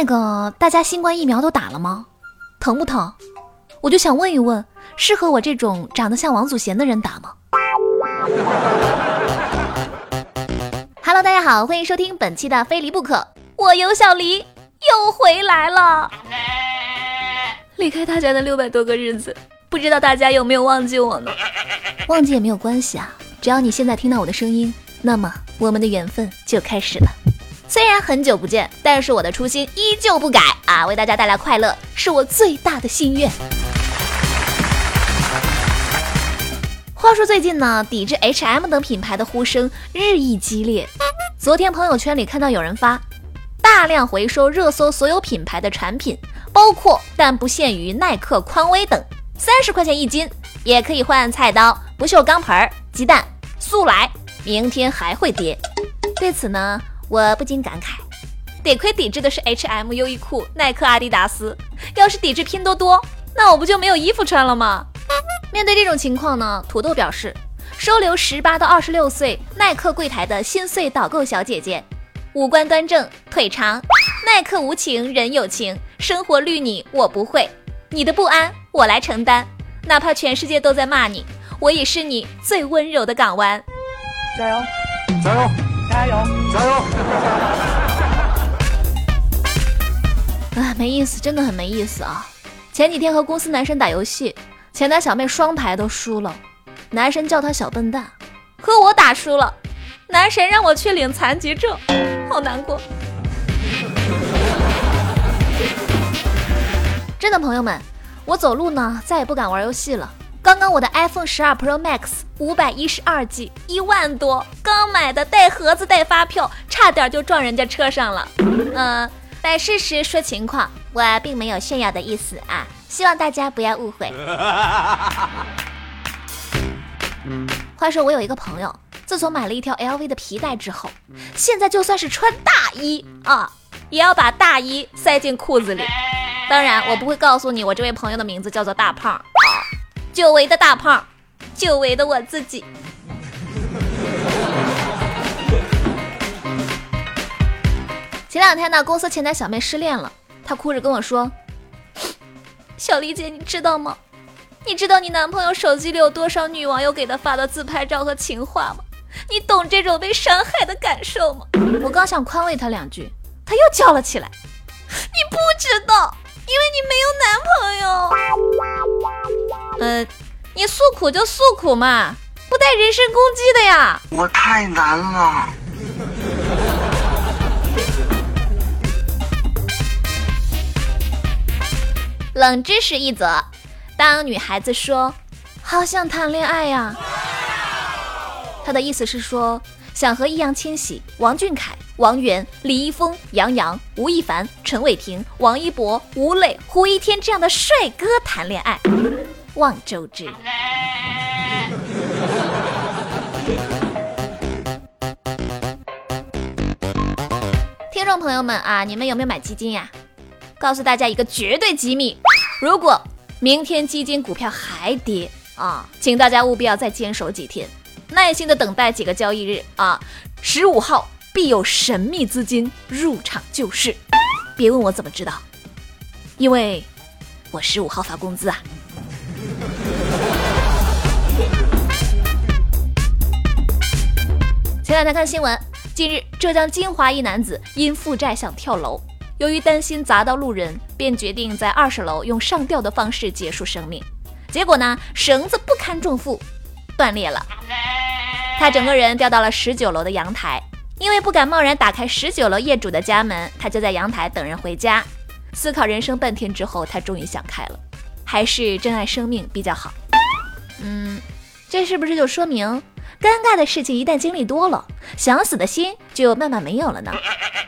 那个大家新冠疫苗都打了吗？疼不疼？我就想问一问，适合我这种长得像王祖贤的人打吗？Hello，大家好，欢迎收听本期的《非离不可》，我尤小黎又回来了。离开大家的六百多个日子，不知道大家有没有忘记我呢？忘记也没有关系啊，只要你现在听到我的声音，那么我们的缘分就开始了。虽然很久不见，但是我的初心依旧不改啊！为大家带来快乐是我最大的心愿。话说最近呢，抵制 H&M 等品牌的呼声日益激烈。昨天朋友圈里看到有人发，大量回收热搜所有品牌的产品，包括但不限于耐克、匡威等，三十块钱一斤，也可以换菜刀、不锈钢盆、鸡蛋、速来，明天还会跌。对此呢？我不禁感慨，得亏抵制的是 H&M、优衣库、耐克、阿迪达斯，要是抵制拼多多，那我不就没有衣服穿了吗？面对这种情况呢，土豆表示，收留十八到二十六岁耐克柜台的心碎导购小姐姐，五官端正，腿长，耐克无情人有情，生活绿你我不会，你的不安我来承担，哪怕全世界都在骂你，我也是你最温柔的港湾。加油，加油！加油！加油！啊，没意思，真的很没意思啊！前几天和公司男神打游戏，前台小妹双排都输了，男神叫她小笨蛋，和我打输了，男神让我去领残疾证，好难过。真的，朋友们，我走路呢，再也不敢玩游戏了。刚刚我的 iPhone 十二 Pro Max 五百一十二 G 一万多，刚买的带盒子带发票，差点就撞人家车上了。嗯，摆事实说情况，我并没有炫耀的意思啊，希望大家不要误会。话说我有一个朋友，自从买了一条 LV 的皮带之后，现在就算是穿大衣啊，也要把大衣塞进裤子里。当然，我不会告诉你我这位朋友的名字叫做大胖。久违的大胖，久违的我自己。前两天呢，公司前台小妹失恋了，她哭着跟我说：“小丽姐，你知道吗？你知道你男朋友手机里有多少女网友给他发的自拍照和情话吗？你懂这种被伤害的感受吗？”我刚想宽慰她两句，她又叫了起来：“你不知道，因为你没有男朋友。”呃，你诉苦就诉苦嘛，不带人身攻击的呀。我太难了。冷知识一则：当女孩子说“好想谈恋爱呀”，她的意思是说想和易烊千玺、王俊凯、王源、李易峰、杨洋、吴亦凡、陈伟霆、王一博、吴磊、胡一天这样的帅哥谈恋爱。望周知，听众朋友们啊，你们有没有买基金呀？告诉大家一个绝对机密：如果明天基金股票还跌啊，请大家务必要再坚守几天，耐心的等待几个交易日啊，十五号必有神秘资金入场救市。别问我怎么知道，因为我十五号发工资啊。再来看新闻，近日浙江金华一男子因负债想跳楼，由于担心砸到路人，便决定在二十楼用上吊的方式结束生命。结果呢，绳子不堪重负，断裂了，他整个人掉到了十九楼的阳台。因为不敢贸然打开十九楼业主的家门，他就在阳台等人回家。思考人生半天之后，他终于想开了，还是珍爱生命比较好。嗯，这是不是就说明？尴尬的事情一旦经历多了，想死的心就慢慢没有了呢。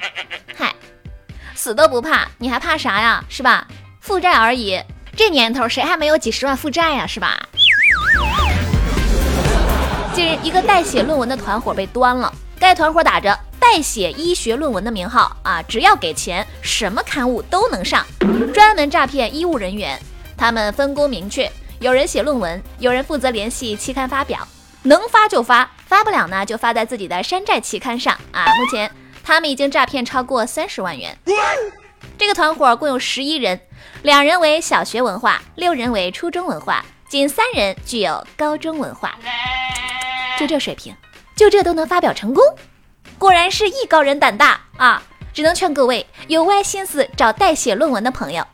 嗨，死都不怕，你还怕啥呀？是吧？负债而已，这年头谁还没有几十万负债呀？是吧？近日，一个代写论文的团伙被端了。该团伙打着代写医学论文的名号啊，只要给钱，什么刊物都能上，专门诈骗医务人员。他们分工明确，有人写论文，有人负责联系期刊发表。能发就发，发不了呢就发在自己的山寨期刊上啊！目前他们已经诈骗超过三十万元。这个团伙共有十一人，两人为小学文化，六人为初中文化，仅三人具有高中文化。就这水平，就这都能发表成功，果然是艺高人胆大啊！只能劝各位有歪心思找代写论文的朋友，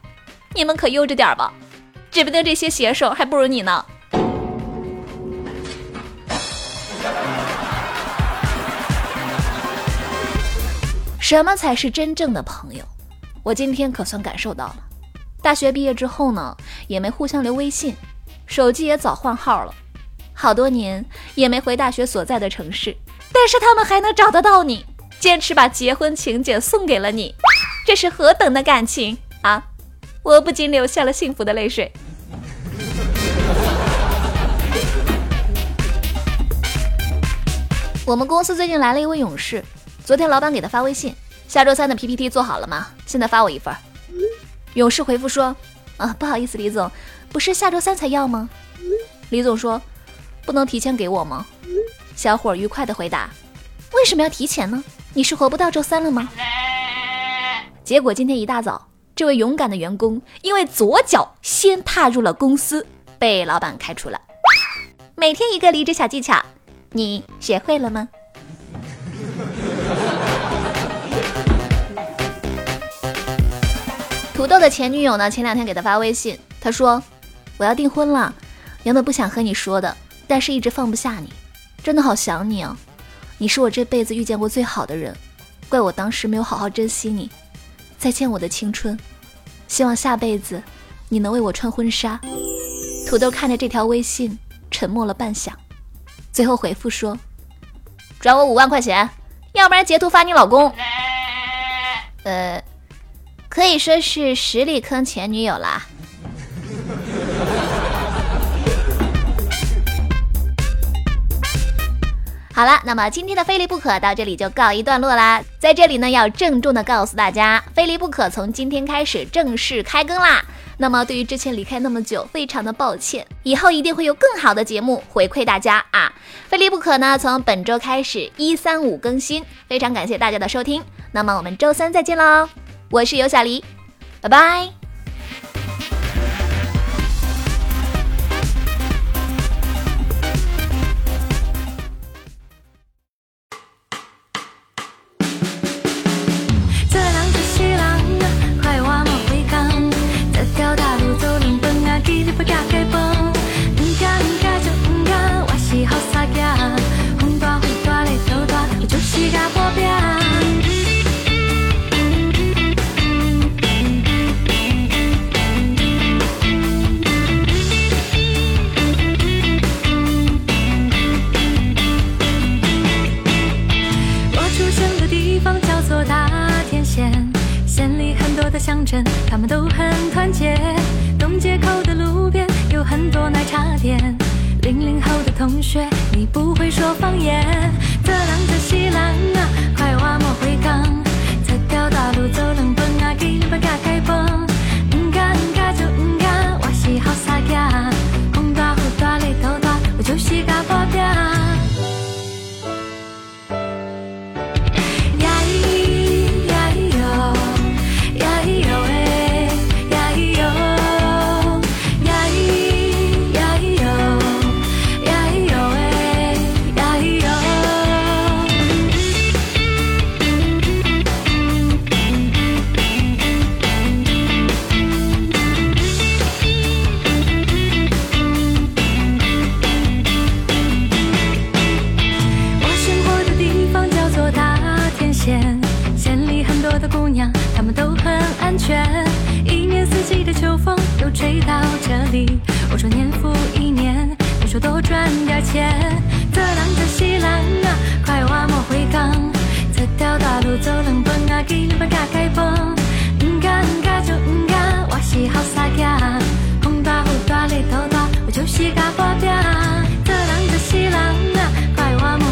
你们可悠着点吧，指不定这些写手还不如你呢。什么才是真正的朋友？我今天可算感受到了。大学毕业之后呢，也没互相留微信，手机也早换号了，好多年也没回大学所在的城市，但是他们还能找得到你。坚持把结婚请柬送给了你，这是何等的感情啊！我不禁流下了幸福的泪水。我们公司最近来了一位勇士，昨天老板给他发微信：“下周三的 PPT 做好了吗？现在发我一份。”勇士回复说：“啊，不好意思，李总，不是下周三才要吗？”李总说：“不能提前给我吗？”小伙愉快的回答：“为什么要提前呢？”你是活不到周三了吗？结果今天一大早，这位勇敢的员工因为左脚先踏入了公司，被老板开除了。每天一个离职小技巧，你学会了吗？土豆的前女友呢？前两天给他发微信，他说：“我要订婚了，原本不想和你说的，但是一直放不下你，真的好想你啊。”你是我这辈子遇见过最好的人，怪我当时没有好好珍惜你。再见我的青春，希望下辈子你能为我穿婚纱。土豆看着这条微信，沉默了半晌，最后回复说：“转我五万块钱，要不然截图发你老公。”呃，可以说是实力坑前女友啦。好了，那么今天的非离不可到这里就告一段落啦。在这里呢，要郑重的告诉大家，非离不可从今天开始正式开更啦。那么对于之前离开那么久，非常的抱歉，以后一定会有更好的节目回馈大家啊。非离不可呢，从本周开始一三五更新，非常感谢大家的收听。那么我们周三再见喽，我是尤小黎，拜拜。同学，你不会说方言。赚点钱做人一辈啊快乐莫回天这条大路走两边随你要走哪一边不怕不就唔怕我是好傻人风大雨大太头大我就是敢打拼做人就是人快乐莫